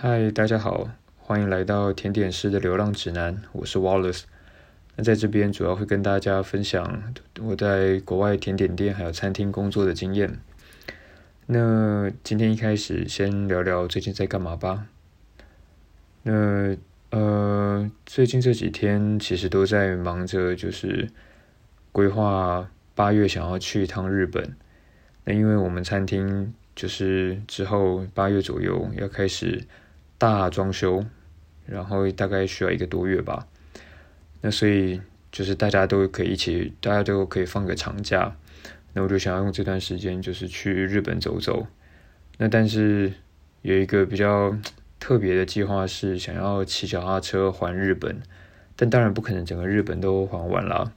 嗨，大家好，欢迎来到甜点师的流浪指南，我是 Wallace。那在这边主要会跟大家分享我在国外甜点店还有餐厅工作的经验。那今天一开始先聊聊最近在干嘛吧。那呃，最近这几天其实都在忙着，就是规划八月想要去一趟日本。那因为我们餐厅就是之后八月左右要开始大装修，然后大概需要一个多月吧。那所以就是大家都可以一起，大家都可以放个长假。那我就想要用这段时间，就是去日本走走。那但是有一个比较特别的计划是，想要骑脚踏车环日本。但当然不可能整个日本都环完啦。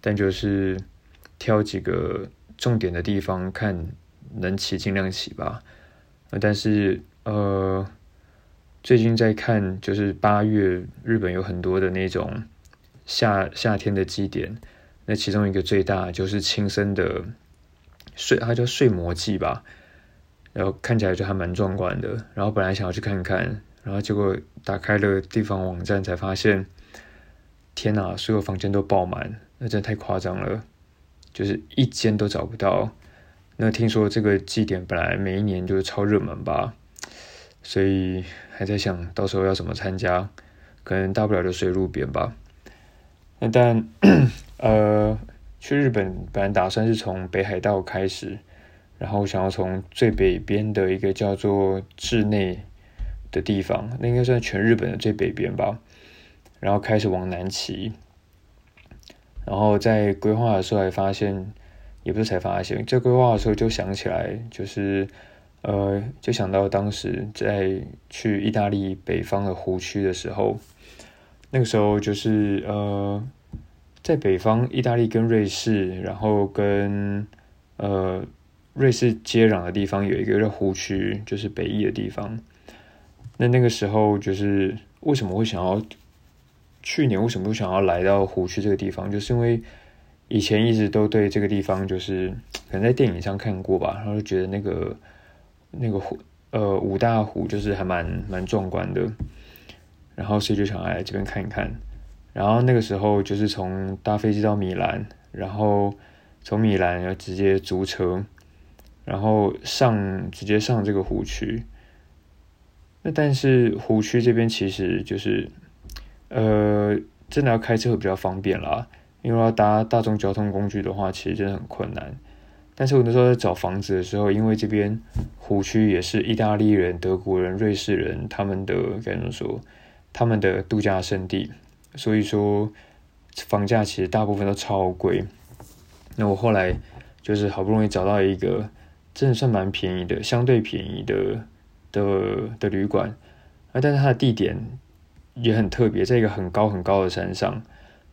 但就是挑几个重点的地方看，能骑尽量骑吧。但是呃，最近在看，就是八月日本有很多的那种。夏夏天的祭典，那其中一个最大就是轻生的睡，它叫睡魔祭吧，然后看起来就还蛮壮观的。然后本来想要去看看，然后结果打开了地方网站才发现，天哪，所有房间都爆满，那真的太夸张了，就是一间都找不到。那听说这个祭典本来每一年就是超热门吧，所以还在想到时候要怎么参加，可能大不了就睡路边吧。那但 呃，去日本本来打算是从北海道开始，然后想要从最北边的一个叫做志内的地方，那应该算全日本的最北边吧，然后开始往南骑。然后在规划的时候还发现，也不是才发现，在规划的时候就想起来，就是呃，就想到当时在去意大利北方的湖区的时候。那个时候就是呃，在北方，意大利跟瑞士，然后跟呃瑞士接壤的地方有一个叫湖区，就是北翼的地方。那那个时候就是为什么会想要去年为什么会想要来到湖区这个地方，就是因为以前一直都对这个地方就是可能在电影上看过吧，然后就觉得那个那个湖呃五大湖就是还蛮蛮壮观的。然后所以就想来这边看一看，然后那个时候就是从搭飞机到米兰，然后从米兰要直接租车，然后上直接上这个湖区。那但是湖区这边其实就是，呃，真的要开车会比较方便啦，因为要搭大众交通工具的话，其实真的很困难。但是我那时候在找房子的时候，因为这边湖区也是意大利人、德国人、瑞士人他们的该怎么说？他们的度假胜地，所以说房价其实大部分都超贵。那我后来就是好不容易找到一个真的算蛮便宜的，相对便宜的的的旅馆，啊，但是它的地点也很特别，在一个很高很高的山上。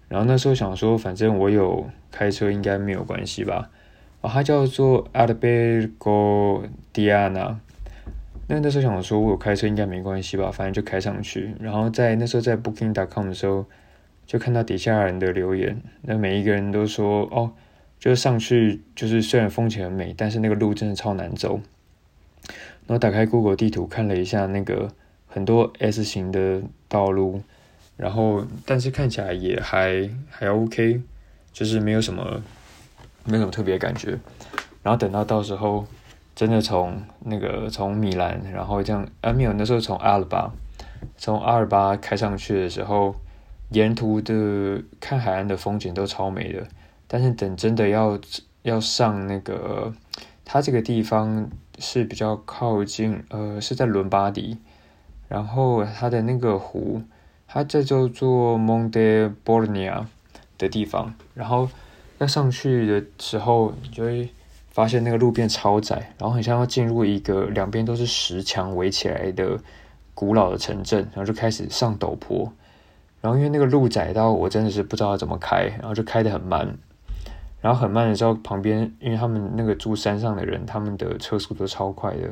然后那时候想说，反正我有开车，应该没有关系吧。啊，它叫做 Albergo Diana。那那时候想说，我有开车应该没关系吧，反正就开上去。然后在那时候在 Booking.com 的时候，就看到底下人的留言，那每一个人都说，哦，就是上去就是虽然风景很美，但是那个路真的超难走。然后打开 Google 地图看了一下那个很多 S 型的道路，然后但是看起来也还还 OK，就是没有什么没什么特别感觉。然后等到到时候。真的从那个从米兰，然后这样啊没有，那时候从阿尔巴，从阿尔巴开上去的时候，沿途的看海岸的风景都超美的。但是等真的要要上那个，它这个地方是比较靠近，呃，是在伦巴第，然后它的那个湖，它在叫做 Monte Bornia 的地方，然后要上去的时候你就会。发现那个路变超窄，然后很像要进入一个两边都是石墙围起来的古老的城镇，然后就开始上陡坡，然后因为那个路窄到我真的是不知道怎么开，然后就开得很慢，然后很慢的时候旁边因为他们那个住山上的人，他们的车速都超快的，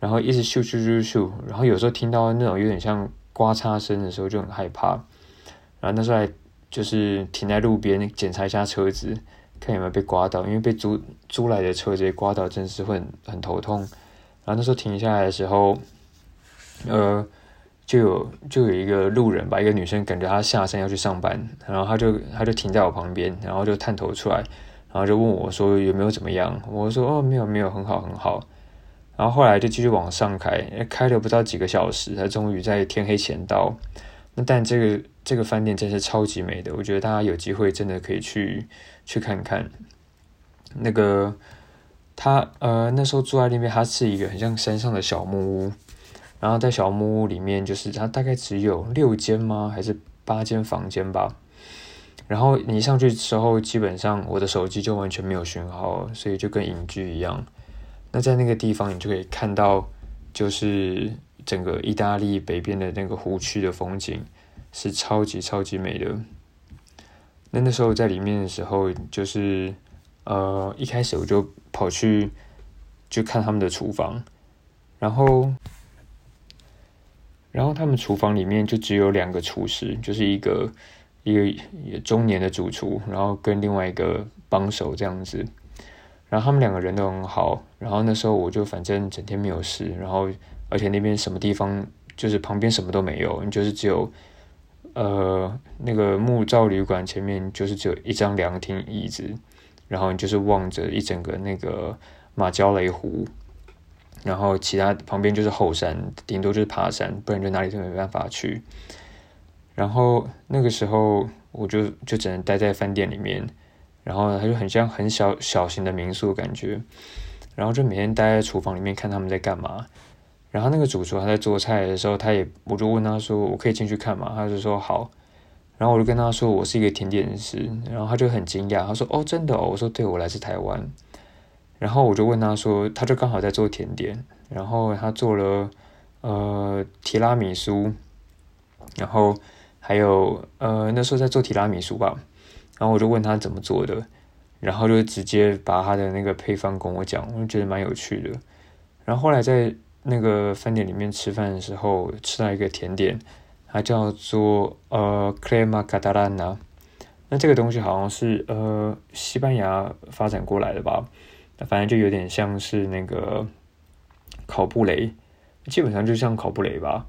然后一直咻咻咻咻，然后有时候听到那种有点像刮擦声的时候就很害怕，然后那时候还就是停在路边检查一下车子。看有没有被刮到，因为被租租来的车直接刮到，真是会很头痛。然后那时候停下来的时候，呃，就有就有一个路人吧，一个女生，感觉她下山要去上班，然后她就她就停在我旁边，然后就探头出来，然后就问我说有没有怎么样？我说哦，没有没有，很好很好。然后后来就继续往上开，开了不到几个小时，他终于在天黑前到。那但这个这个饭店真是超级美的，我觉得大家有机会真的可以去去看看。那个他呃那时候住在那边，它是一个很像山上的小木屋，然后在小木屋里面，就是它大概只有六间吗？还是八间房间吧？然后你上去之后，基本上我的手机就完全没有讯号，所以就跟隐居一样。那在那个地方，你就可以看到，就是整个意大利北边的那个湖区的风景，是超级超级美的。那那时候在里面的时候，就是呃一开始我就跑去就看他们的厨房，然后然后他们厨房里面就只有两个厨师，就是一个一个中年的主厨，然后跟另外一个帮手这样子。然后他们两个人都很好，然后那时候我就反正整天没有事，然后而且那边什么地方就是旁边什么都没有，你就是只有呃那个木造旅馆前面就是只有一张凉亭椅子，然后你就是望着一整个那个马焦雷湖，然后其他旁边就是后山，顶多就是爬山，不然就哪里都没办法去。然后那个时候我就就只能待在饭店里面。然后他就很像很小小型的民宿感觉，然后就每天待在厨房里面看他们在干嘛。然后那个主厨他在做菜的时候，他也我就问他说：“我可以进去看吗？”他就说：“好。”然后我就跟他说：“我是一个甜点师。”然后他就很惊讶，他说：“哦，真的？”哦？”我说：“对，我来自台湾。”然后我就问他说：“他就刚好在做甜点，然后他做了呃提拉米苏，然后还有呃那时候在做提拉米苏吧。”然后我就问他怎么做的，然后就直接把他的那个配方跟我讲，我觉得蛮有趣的。然后后来在那个饭店里面吃饭的时候，吃到一个甜点，它叫做呃 crema catalana。那这个东西好像是呃西班牙发展过来的吧？反正就有点像是那个烤布雷，基本上就像烤布雷吧。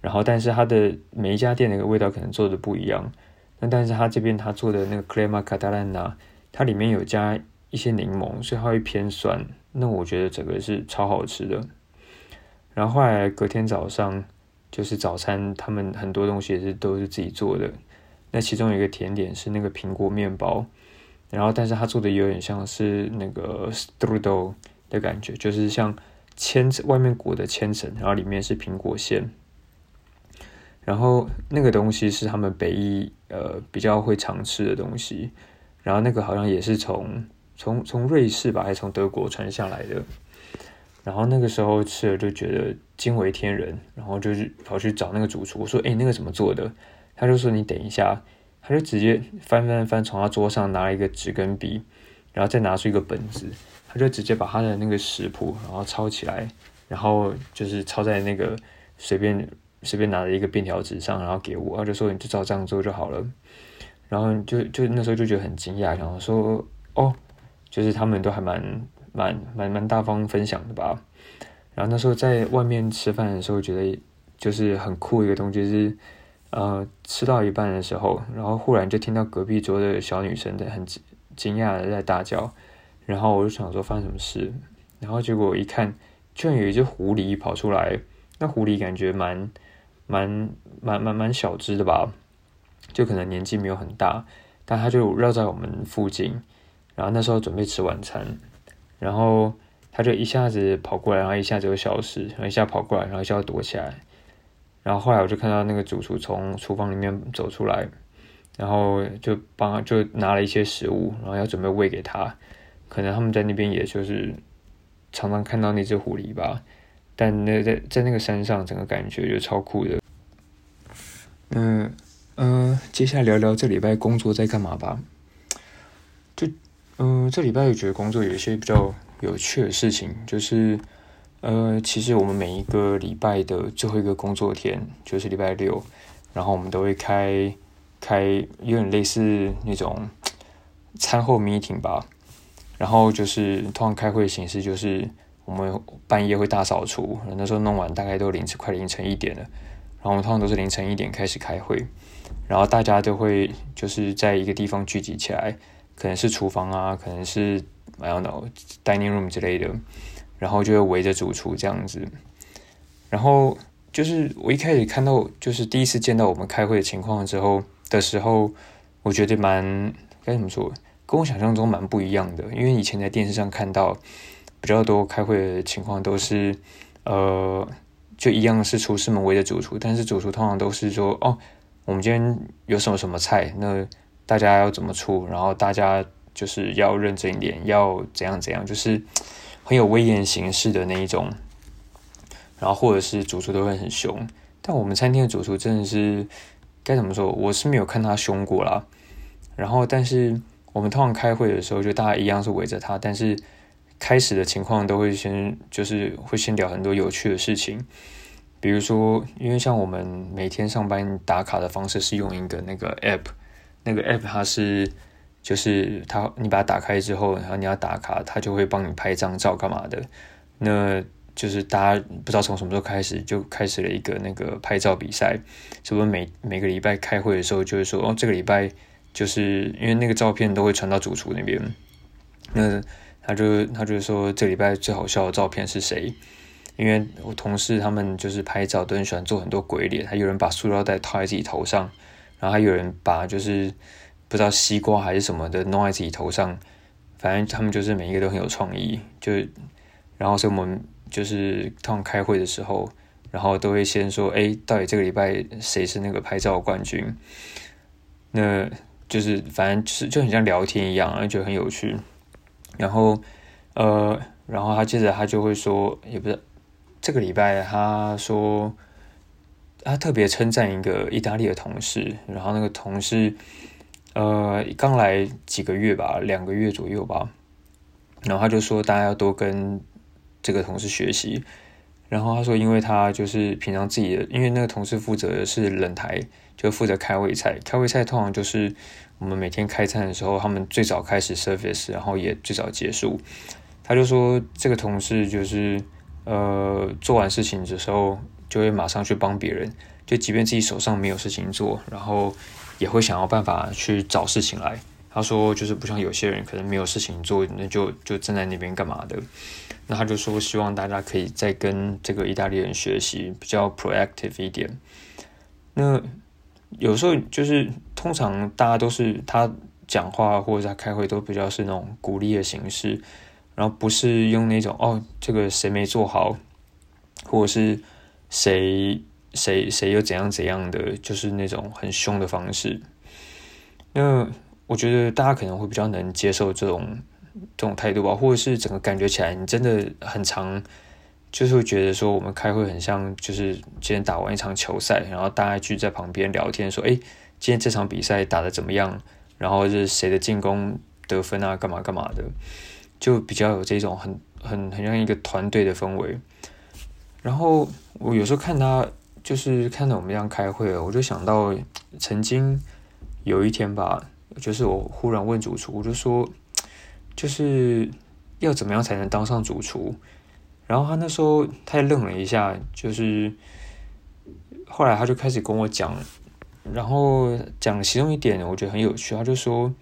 然后但是它的每一家店那个味道可能做的不一样。那但是他这边他做的那个 crema catalana，它里面有加一些柠檬，所以它会偏酸。那我觉得整个是超好吃的。然后后来隔天早上就是早餐，他们很多东西也是都是自己做的。那其中有一个甜点是那个苹果面包，然后但是他做的有点像是那个 strudel 的感觉，就是像千层外面裹的千层，然后里面是苹果馅。然后那个东西是他们北意呃比较会常吃的东西，然后那个好像也是从从从瑞士吧，还是从德国传下来的。然后那个时候吃了就觉得惊为天人，然后就是跑去找那个主厨，我说：“哎，那个怎么做的？”他就说：“你等一下。”他就直接翻翻翻，从他桌上拿了一个纸跟笔，然后再拿出一个本子，他就直接把他的那个食谱然后抄起来，然后就是抄在那个随便。随便拿了一个便条纸上，然后给我，他就说你就照这样做就好了。然后就就那时候就觉得很惊讶，然后说哦，就是他们都还蛮蛮蛮蛮大方分享的吧。然后那时候在外面吃饭的时候，觉得就是很酷一个东西是，呃，吃到一半的时候，然后忽然就听到隔壁桌的小女生在很惊讶的在大叫，然后我就想说发生什么事，然后结果一看，居然有一只狐狸跑出来，那狐狸感觉蛮。蛮蛮蛮蛮小只的吧，就可能年纪没有很大，但它就绕在我们附近，然后那时候准备吃晚餐，然后他就一下子跑过来，然后一下子又消失，然后一下跑过来，然后一下躲起来，然后后来我就看到那个主厨从厨房里面走出来，然后就帮就拿了一些食物，然后要准备喂给他，可能他们在那边也就是常常看到那只狐狸吧。但那在在那个山上，整个感觉就超酷的。那呃，接下来聊聊这礼拜工作在干嘛吧。嗯，这礼拜也觉得工作有一些比较有趣的事情，就是呃，其实我们每一个礼拜的最后一个工作天就是礼拜六，然后我们都会开开有点类似那种餐后 meeting 吧。然后就是通常开会形式就是。我们半夜会大扫除，那时候弄完大概都凌晨快凌晨一点了，然后我们通常都是凌晨一点开始开会，然后大家都会就是在一个地方聚集起来，可能是厨房啊，可能是 I don't know dining room 之类的，然后就会围着主厨这样子，然后就是我一开始看到就是第一次见到我们开会的情况之后的时候，我觉得蛮该怎么说，跟我想象中蛮不一样的，因为以前在电视上看到。比较多开会的情况都是，呃，就一样是厨师们围着主厨，但是主厨通常都是说，哦，我们今天有什么什么菜，那大家要怎么出，然后大家就是要认真一点，要怎样怎样，就是很有威严形式的那一种，然后或者是主厨都会很凶，但我们餐厅的主厨真的是该怎么说，我是没有看他凶过啦。然后但是我们通常开会的时候，就大家一样是围着他，但是。开始的情况都会先就是会先聊很多有趣的事情，比如说，因为像我们每天上班打卡的方式是用一个那个 app，那个 app 它是就是它你把它打开之后，然后你要打卡，它就会帮你拍张照干嘛的。那就是大家不知道从什么时候开始就开始了一个那个拍照比赛，是不是每每个礼拜开会的时候就是说哦，这个礼拜就是因为那个照片都会传到主厨那边，那。他就他就说这礼拜最好笑的照片是谁？因为我同事他们就是拍照都很喜欢做很多鬼脸，还有人把塑料袋套在自己头上，然后还有人把就是不知道西瓜还是什么的弄在自己头上，反正他们就是每一个都很有创意。就然后所以我们就是通常开会的时候，然后都会先说，哎，到底这个礼拜谁是那个拍照冠军？那就是反正就是就很像聊天一样，而且很有趣。然后，呃，然后他接着他就会说，也不是这个礼拜，他说他特别称赞一个意大利的同事，然后那个同事，呃，刚来几个月吧，两个月左右吧，然后他就说大家要多跟这个同事学习，然后他说，因为他就是平常自己的，因为那个同事负责的是冷台，就负责开胃菜，开胃菜通常就是。我们每天开餐的时候，他们最早开始 service，然后也最早结束。他就说，这个同事就是呃，做完事情的时候就会马上去帮别人，就即便自己手上没有事情做，然后也会想要办法去找事情来。他说，就是不像有些人可能没有事情做，那就就站在那边干嘛的。那他就说，希望大家可以再跟这个意大利人学习，比较 proactive 一点。那有时候就是通常大家都是他讲话或者他开会都比较是那种鼓励的形式，然后不是用那种哦这个谁没做好，或者是谁谁谁又怎样怎样的，就是那种很凶的方式。那我觉得大家可能会比较能接受这种这种态度吧，或者是整个感觉起来你真的很长。就是会觉得说，我们开会很像，就是今天打完一场球赛，然后大家聚在旁边聊天，说：“哎，今天这场比赛打的怎么样？然后是谁的进攻得分啊？干嘛干嘛的？”就比较有这种很很很像一个团队的氛围。然后我有时候看他，就是看到我们这样开会，我就想到曾经有一天吧，就是我忽然问主厨，我就说：“就是要怎么样才能当上主厨？”然后他那时候他也愣了一下，就是后来他就开始跟我讲，然后讲其中一点我觉得很有趣，他就说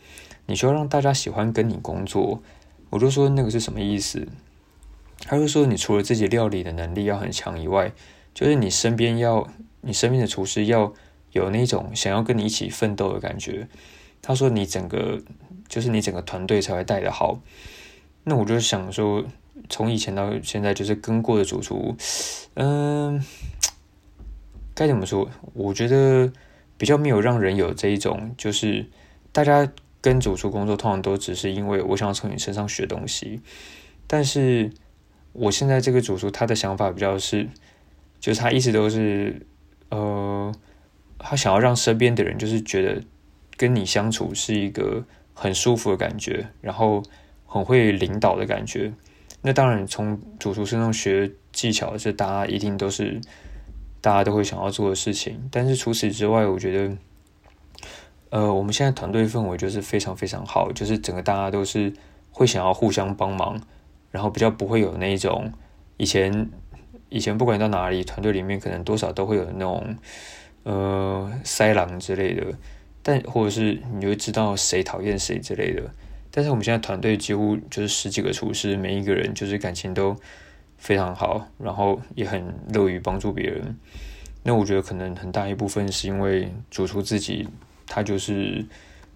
你需要让大家喜欢跟你工作，我就说那个是什么意思？他就说你除了自己料理的能力要很强以外，就是你身边要你身边的厨师要有那种想要跟你一起奋斗的感觉。他说你整个就是你整个团队才会带的好。那我就想说。从以前到现在，就是跟过的主厨，嗯，该怎么说？我觉得比较没有让人有这一种，就是大家跟主厨工作，通常都只是因为我想要从你身上学东西。但是我现在这个主厨，他的想法比较是，就是他一直都是，呃，他想要让身边的人就是觉得跟你相处是一个很舒服的感觉，然后很会领导的感觉。那当然，从主厨身上学技巧，是大家一定都是大家都会想要做的事情。但是除此之外，我觉得，呃，我们现在团队氛围就是非常非常好，就是整个大家都是会想要互相帮忙，然后比较不会有那种以前以前不管到哪里，团队里面可能多少都会有那种呃塞狼之类的，但或者是你会知道谁讨厌谁之类的。但是我们现在团队几乎就是十几个厨师，每一个人就是感情都非常好，然后也很乐于帮助别人。那我觉得可能很大一部分是因为主厨自己，他就是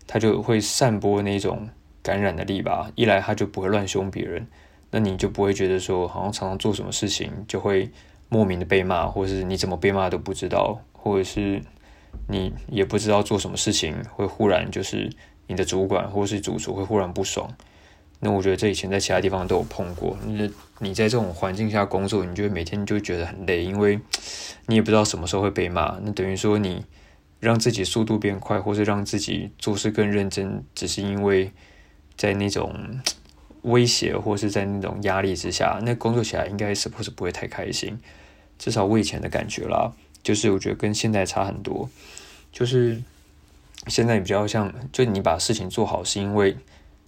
他就会散播那种感染的力吧。一来他就不会乱凶别人，那你就不会觉得说好像常常做什么事情就会莫名的被骂，或者是你怎么被骂都不知道，或者是你也不知道做什么事情会忽然就是。你的主管或是主厨会忽然不爽，那我觉得这以前在其他地方都有碰过。那你在这种环境下工作，你就会每天就觉得很累，因为你也不知道什么时候会被骂。那等于说你让自己速度变快，或是让自己做事更认真，只是因为在那种威胁或是在那种压力之下，那工作起来应该是不是不会太开心？至少我以前的感觉啦，就是我觉得跟现在差很多，就是。现在比较像，就你把事情做好，是因为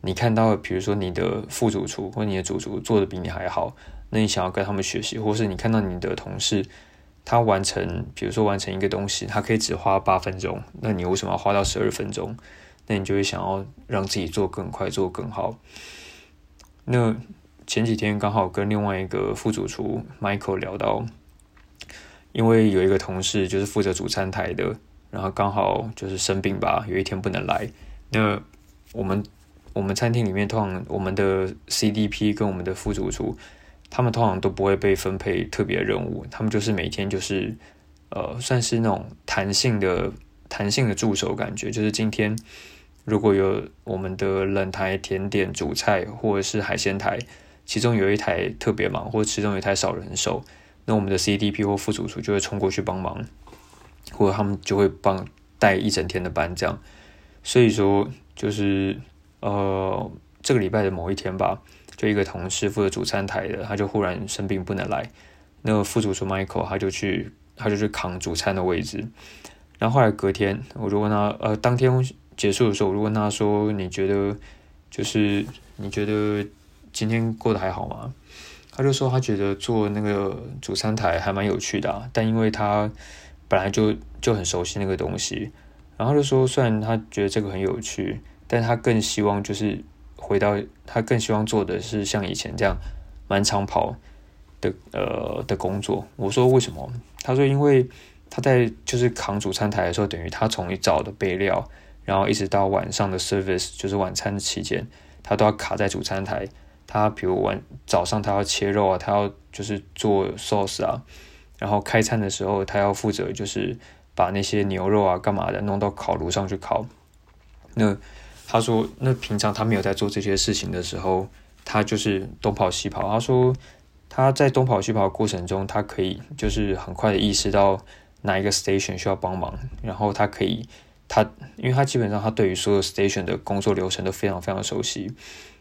你看到，比如说你的副主厨或你的主厨做的比你还好，那你想要跟他们学习，或是你看到你的同事他完成，比如说完成一个东西，他可以只花八分钟，那你为什么要花到十二分钟？那你就会想要让自己做更快，做更好。那前几天刚好跟另外一个副主厨 Michael 聊到，因为有一个同事就是负责主餐台的。然后刚好就是生病吧，有一天不能来。那我们我们餐厅里面通常我们的 CDP 跟我们的副主厨，他们通常都不会被分配特别任务，他们就是每天就是呃算是那种弹性的弹性的助手感觉。就是今天如果有我们的冷台、甜点、主菜或者是海鲜台，其中有一台特别忙，或者其中有一台少人手，那我们的 CDP 或副主厨就会冲过去帮忙。或者他们就会帮带一整天的班，这样，所以说就是呃这个礼拜的某一天吧，就一个同事负责主餐台的，他就忽然生病不能来，那个副主厨 Michael 他就去他就去扛主餐的位置，然后后来隔天我就问他，呃当天结束的时候我就问他说你觉得就是你觉得今天过得还好吗？他就说他觉得做那个主餐台还蛮有趣的，但因为他。本来就就很熟悉那个东西，然后就说，虽然他觉得这个很有趣，但他更希望就是回到他更希望做的是像以前这样满场跑的呃的工作。我说为什么？他说因为他在就是扛主餐台的时候，等于他从一早的备料，然后一直到晚上的 service，就是晚餐的期间，他都要卡在主餐台。他比如晚早上他要切肉啊，他要就是做 sauce 啊。然后开餐的时候，他要负责就是把那些牛肉啊、干嘛的弄到烤炉上去烤。那他说，那平常他没有在做这些事情的时候，他就是东跑西跑。他说他在东跑西跑的过程中，他可以就是很快的意识到哪一个 station 需要帮忙，然后他可以他，因为他基本上他对于所有 station 的工作流程都非常非常熟悉。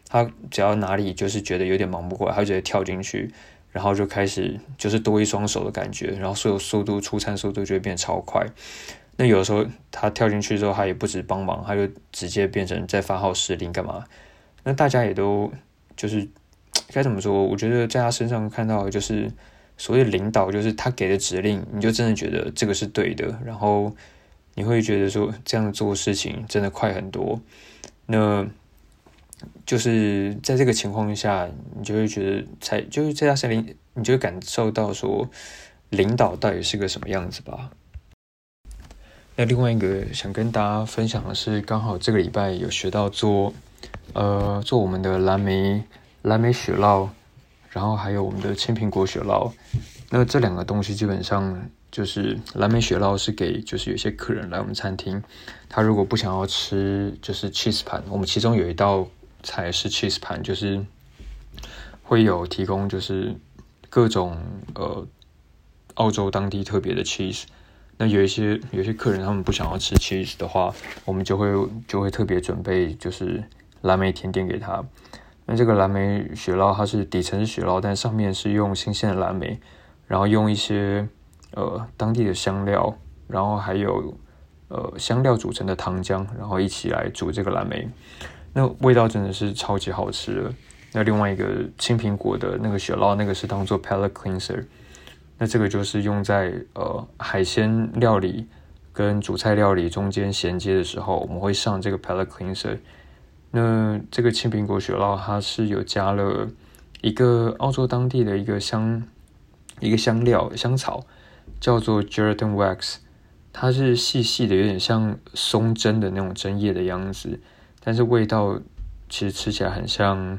他只要哪里就是觉得有点忙不过来，他就直接跳进去。然后就开始就是多一双手的感觉，然后所有速度出餐速度就会变超快。那有的时候他跳进去之后，他也不止帮忙，他就直接变成在发号施令干嘛？那大家也都就是该怎么说？我觉得在他身上看到就是所谓领导，就是他给的指令，你就真的觉得这个是对的，然后你会觉得说这样做事情真的快很多。那。就是在这个情况下，你就会觉得，才就是在他身边，你就会感受到说，领导到底是个什么样子吧。那另外一个想跟大家分享的是，刚好这个礼拜有学到做，呃，做我们的蓝莓蓝莓雪酪，然后还有我们的青苹果雪酪。那这两个东西基本上就是蓝莓雪酪是给就是有些客人来我们餐厅，他如果不想要吃就是 cheese 盘，我们其中有一道。菜是 cheese 盘，就是会有提供，就是各种呃澳洲当地特别的 cheese。那有一些有些客人他们不想要吃 cheese 的话，我们就会就会特别准备就是蓝莓甜点给他。那这个蓝莓雪酪它是底层是雪酪，但上面是用新鲜的蓝莓，然后用一些呃当地的香料，然后还有呃香料组成的糖浆，然后一起来煮这个蓝莓。那味道真的是超级好吃的。那另外一个青苹果的那个雪酪，那个是当做 palate cleanser。那这个就是用在呃海鲜料理跟主菜料理中间衔接的时候，我们会上这个 palate cleanser。那这个青苹果雪酪，它是有加了一个澳洲当地的一个香一个香料香草，叫做 gelatin wax。它是细细的，有点像松针的那种针叶的样子，但是味道其实吃起来很像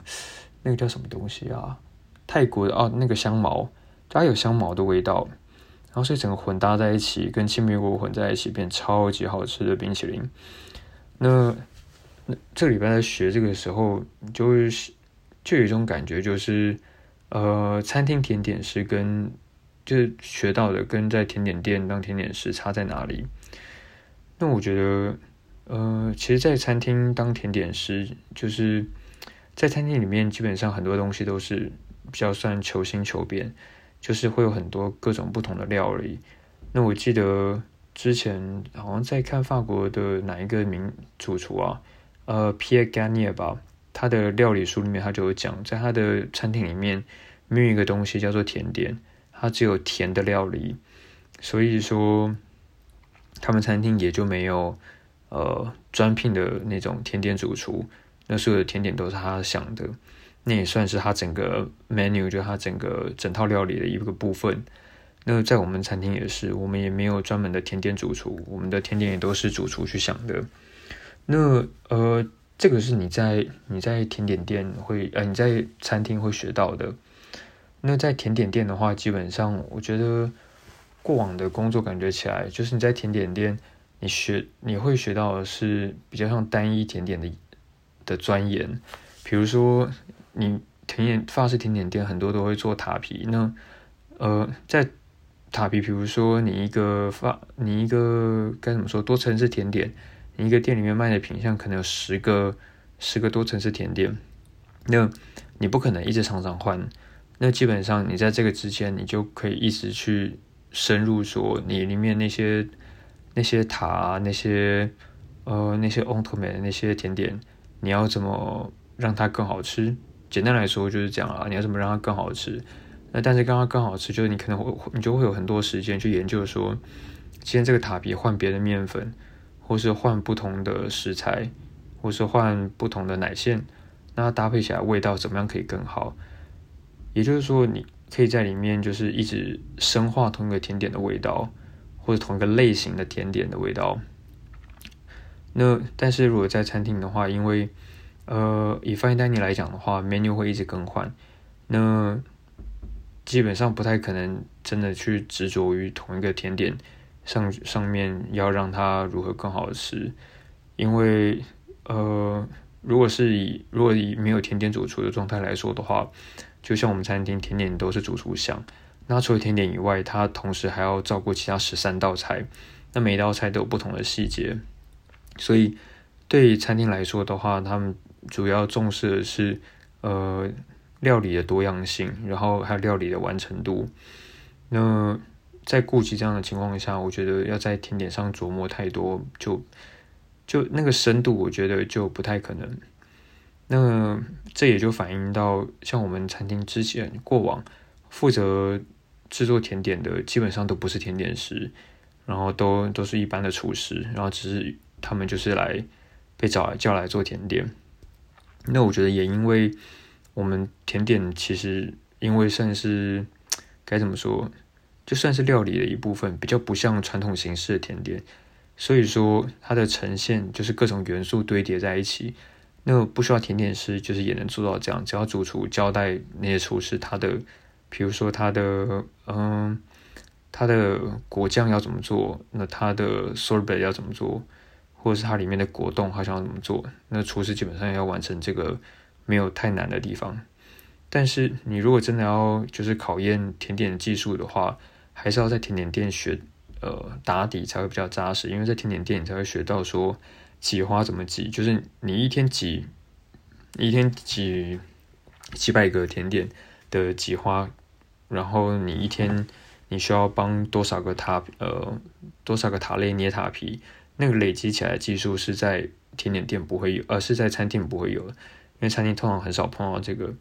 那个叫什么东西啊？泰国的哦，那个香茅，它有香茅的味道，然后所以整个混搭在一起，跟青苹果混在一起，变超级好吃的冰淇淋。那那这礼拜在学这个时候，就是就有一种感觉，就是呃，餐厅甜点是跟。就是学到的跟在甜点店当甜点师差在哪里？那我觉得，呃，其实，在餐厅当甜点师，就是在餐厅里面，基本上很多东西都是比较算求新求变，就是会有很多各种不同的料理。那我记得之前好像在看法国的哪一个名主厨啊，呃，Pierre Garnier 吧，他的料理书里面他就有讲，在他的餐厅里面没有一个东西叫做甜点。它只有甜的料理，所以说他们餐厅也就没有呃专聘的那种甜点主厨，那所有的甜点都是他想的，那也算是他整个 menu 就他整个整套料理的一个部分。那在我们餐厅也是，我们也没有专门的甜点主厨，我们的甜点也都是主厨去想的。那呃，这个是你在你在甜点店会呃你在餐厅会学到的。那在甜点店的话，基本上我觉得过往的工作感觉起来，就是你在甜点店，你学你会学到的是比较像单一甜点的的钻研。比如说，你甜点法式甜点店很多都会做塔皮，那呃，在塔皮，比如说你一个法，你一个该怎么说多层次甜点，你一个店里面卖的品相可能有十个十个多层次甜点，那你不可能一直常常换。那基本上，你在这个之间，你就可以一直去深入说，你里面那些那些塔、那些呃那些 o n t o m a 的那些甜点，你要怎么让它更好吃？简单来说就是这样啊，你要怎么让它更好吃？那但是刚刚更好吃，就是你可能会你就会有很多时间去研究说，今天这个塔皮换别的面粉，或是换不同的食材，或是换不同的奶馅，那搭配起来味道怎么样可以更好？也就是说，你可以在里面就是一直深化同一个甜点的味道，或者同一个类型的甜点的味道。那但是如果在餐厅的话，因为呃以 fine dining 来讲的话，menu 会一直更换，那基本上不太可能真的去执着于同一个甜点上上面要让它如何更好吃，因为呃如果是以如果以没有甜点主厨的状态来说的话。就像我们餐厅甜点都是主厨想，那除了甜点以外，他同时还要照顾其他十三道菜，那每一道菜都有不同的细节，所以对餐厅来说的话，他们主要重视的是呃料理的多样性，然后还有料理的完成度。那在顾及这样的情况下，我觉得要在甜点上琢磨太多，就就那个深度，我觉得就不太可能。那这也就反映到，像我们餐厅之前过往负责制作甜点的，基本上都不是甜点师，然后都都是一般的厨师，然后只是他们就是来被找来叫来做甜点。那我觉得也因为我们甜点其实因为算是该怎么说，就算是料理的一部分，比较不像传统形式的甜点，所以说它的呈现就是各种元素堆叠在一起。那不需要甜点师，就是也能做到这样。只要主厨交代那些厨师，他的，比如说他的，嗯，他的果酱要怎么做，那他的 sorbet 要怎么做，或者是它里面的果冻，他想要怎么做，那厨师基本上要完成这个没有太难的地方。但是你如果真的要就是考验甜点技术的话，还是要在甜点店学，呃，打底才会比较扎实，因为在甜点店你才会学到说。挤花怎么挤？就是你一天挤，一天挤几百个甜点的挤花，然后你一天你需要帮多少个塔呃多少个塔类捏塔皮？那个累积起来的技术是在甜点店不会有，而是在餐厅不会有。因为餐厅通常很少碰到这个。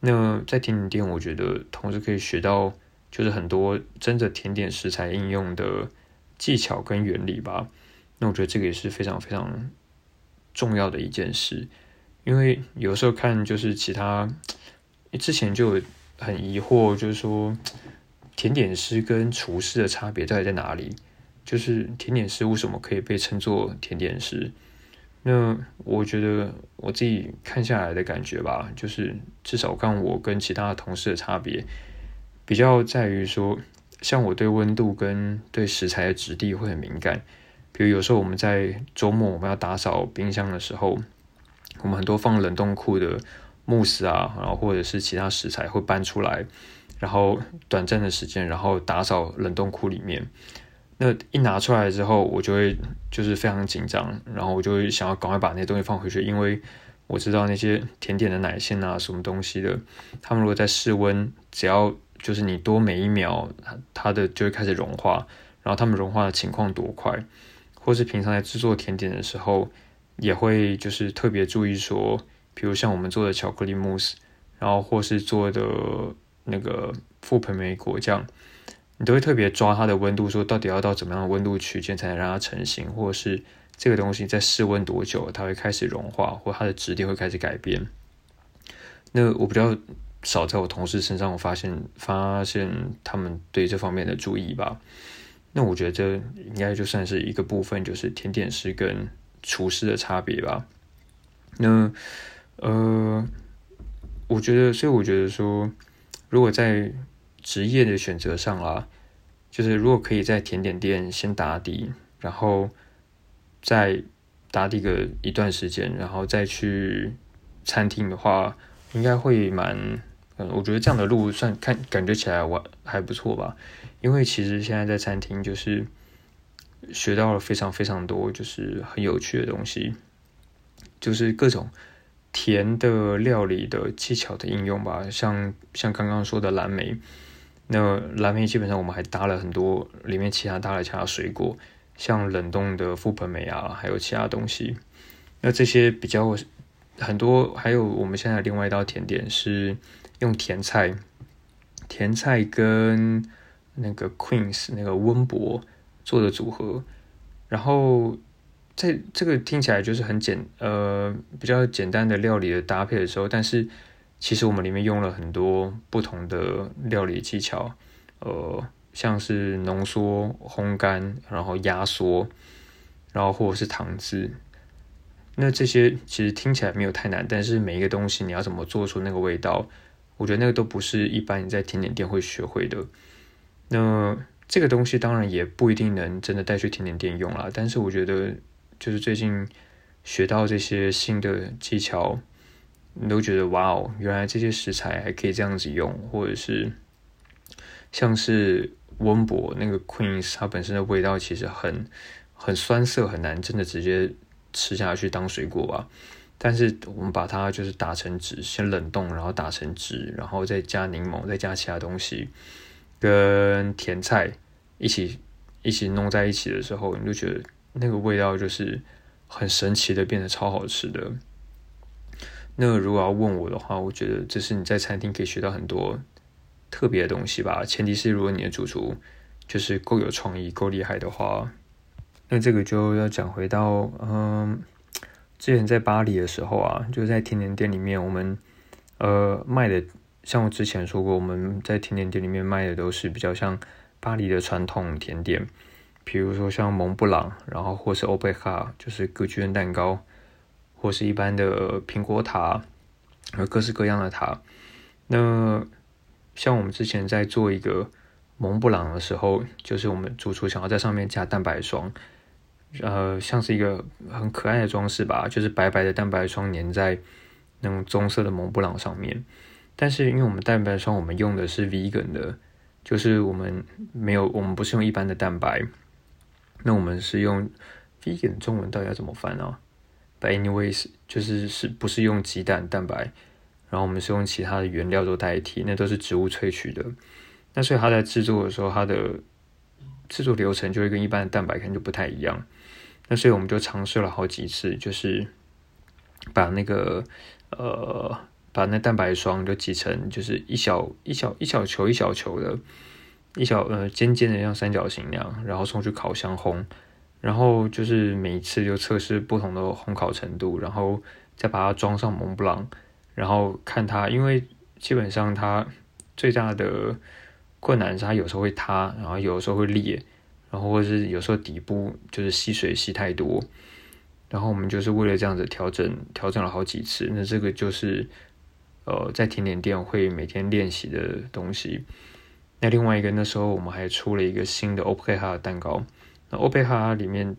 那在甜点店，我觉得同时可以学到就是很多真的甜点食材应用的技巧跟原理吧。那我觉得这个也是非常非常重要的一件事，因为有时候看就是其他之前就很疑惑，就是说甜点师跟厨师的差别到底在哪里？就是甜点师为什么可以被称作甜点师？那我觉得我自己看下来的感觉吧，就是至少看我跟其他同事的差别，比较在于说，像我对温度跟对食材的质地会很敏感。比如有时候我们在周末我们要打扫冰箱的时候，我们很多放冷冻库的慕斯啊，然后或者是其他食材会搬出来，然后短暂的时间，然后打扫冷冻库里面。那一拿出来之后，我就会就是非常紧张，然后我就会想要赶快把那些东西放回去，因为我知道那些甜点的奶馅啊，什么东西的，他们如果在室温，只要就是你多每一秒，它的就会开始融化，然后它们融化的情况多快，或是平常在制作甜点的时候，也会就是特别注意说，比如像我们做的巧克力慕斯，然后或是做的那个覆盆莓果酱。你都会特别抓它的温度，说到底要到怎么样的温度区间才能让它成型，或者是这个东西在室温多久它会开始融化，或它的质地会开始改变。那我比较少在我同事身上我发现发现他们对这方面的注意吧。那我觉得这应该就算是一个部分，就是甜点师跟厨师的差别吧。那呃，我觉得，所以我觉得说，如果在职业的选择上啊，就是如果可以在甜点店先打底，然后再打底个一段时间，然后再去餐厅的话，应该会蛮……嗯，我觉得这样的路算看感觉起来我还不错吧。因为其实现在在餐厅就是学到了非常非常多，就是很有趣的东西，就是各种。甜的料理的技巧的应用吧，像像刚刚说的蓝莓，那蓝莓基本上我们还搭了很多里面其他搭了其他水果，像冷冻的覆盆莓啊，还有其他东西。那这些比较很多，还有我们现在另外一道甜点是用甜菜，甜菜跟那个 Queens 那个温博做的组合，然后。在这个听起来就是很简呃比较简单的料理的搭配的时候，但是其实我们里面用了很多不同的料理技巧，呃，像是浓缩、烘干，然后压缩，然后或者是糖渍。那这些其实听起来没有太难，但是每一个东西你要怎么做出那个味道，我觉得那个都不是一般你在甜点店会学会的。那这个东西当然也不一定能真的带去甜点店用啦，但是我觉得。就是最近学到这些新的技巧，你都觉得哇哦，原来这些食材还可以这样子用，或者是像是温博那个 queen，它本身的味道其实很很酸涩，很难真的直接吃下去当水果吧。但是我们把它就是打成汁，先冷冻，然后打成汁，然后再加柠檬，再加其他东西，跟甜菜一起一起弄在一起的时候，你就觉得。那个味道就是很神奇的，变得超好吃的。那如果要问我的话，我觉得这是你在餐厅可以学到很多特别的东西吧。前提是如果你的主厨就是够有创意、够厉害的话，那这个就要讲回到嗯，之前在巴黎的时候啊，就在甜点店里面，我们呃卖的，像我之前说过，我们在甜点店里面卖的都是比较像巴黎的传统甜点。比如说像蒙布朗，然后或是欧贝卡，就是歌剧院蛋糕，或是一般的苹果塔，和各式各样的塔。那像我们之前在做一个蒙布朗的时候，就是我们主厨想要在上面加蛋白霜，呃，像是一个很可爱的装饰吧，就是白白的蛋白霜粘在那种棕色的蒙布朗上面。但是因为我们蛋白霜我们用的是 vegan 的，就是我们没有，我们不是用一般的蛋白。那我们是用 vegan 中文到底要怎么翻啊？But anyways，就是是不是用鸡蛋蛋白，然后我们是用其他的原料做代替，那都是植物萃取的。那所以它在制作的时候，它的制作流程就会跟一般的蛋白可能就不太一样。那所以我们就尝试了好几次，就是把那个呃，把那蛋白霜就挤成就是一小一小一小球一小球的，一小呃尖尖的像三角形那样，然后送去烤箱烘，然后就是每一次就测试不同的烘烤程度，然后再把它装上蒙布朗，然后看它，因为基本上它最大的困难是它有时候会塌，然后有时候会裂。然后或者是有时候底部就是吸水吸太多，然后我们就是为了这样子调整，调整了好几次。那这个就是呃在甜点店会每天练习的东西。那另外一个那时候我们还出了一个新的欧佩哈的蛋糕。那欧佩哈里面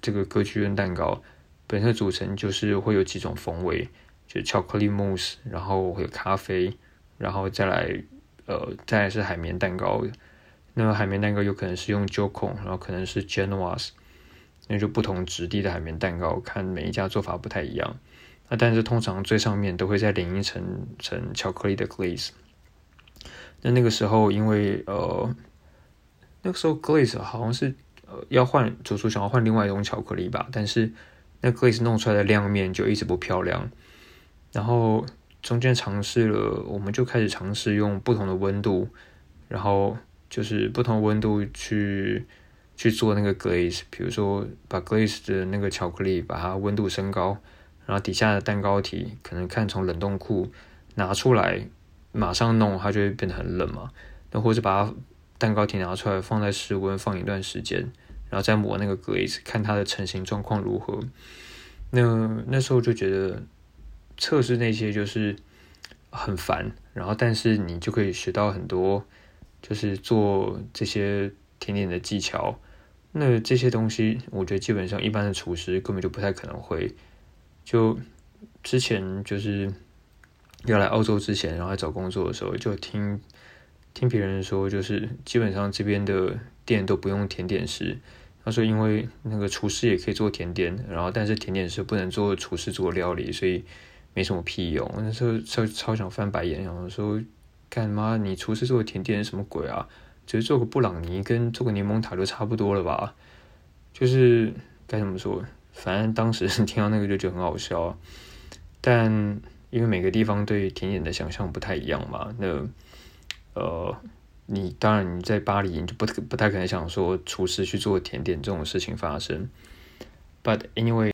这个歌剧院蛋糕本身组成就是会有几种风味，就巧克力慕斯，然后会有咖啡，然后再来呃再来是海绵蛋糕。那个海绵蛋糕有可能是用 Joko，然后可能是 Genoas，那就不同质地的海绵蛋糕，看每一家做法不太一样。那但是通常最上面都会再淋一层层巧克力的 glaze。那那个时候因为呃，那个时候 glaze 好像是呃要换，主厨想要换另外一种巧克力吧，但是那 glaze 弄出来的亮面就一直不漂亮。然后中间尝试了，我们就开始尝试用不同的温度，然后。就是不同温度去去做那个 glaze，比如说把 glaze 的那个巧克力把它温度升高，然后底下的蛋糕体可能看从冷冻库拿出来，马上弄它就会变得很冷嘛。那或者把它蛋糕体拿出来放在室温放一段时间，然后再抹那个 glaze，看它的成型状况如何。那那时候就觉得测试那些就是很烦，然后但是你就可以学到很多。就是做这些甜点的技巧，那这些东西，我觉得基本上一般的厨师根本就不太可能会。就之前就是要来澳洲之前，然后找工作的时候，就听听别人说，就是基本上这边的店都不用甜点师。他说，因为那个厨师也可以做甜点，然后但是甜点师不能做厨师做料理，所以没什么屁用。那时候超超想翻白眼，然后说。干嘛？你厨师做甜点什么鬼啊？只是做个布朗尼跟做个柠檬塔都差不多了吧？就是该怎么说？反正当时听到那个就觉得很好笑。但因为每个地方对甜点的想象不太一样嘛，那呃，你当然你在巴黎你就不不太可能想说厨师去做甜点这种事情发生。But anyway，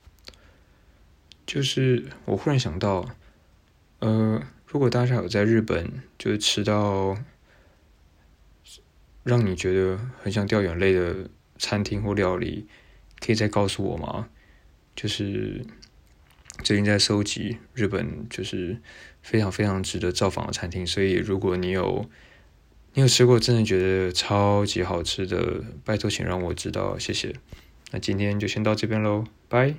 就是我忽然想到，呃。如果大家有在日本就是吃到让你觉得很想掉眼泪的餐厅或料理，可以再告诉我吗？就是最近在收集日本就是非常非常值得造访的餐厅，所以如果你有你有吃过真的觉得超级好吃的，拜托请让我知道，谢谢。那今天就先到这边喽，拜。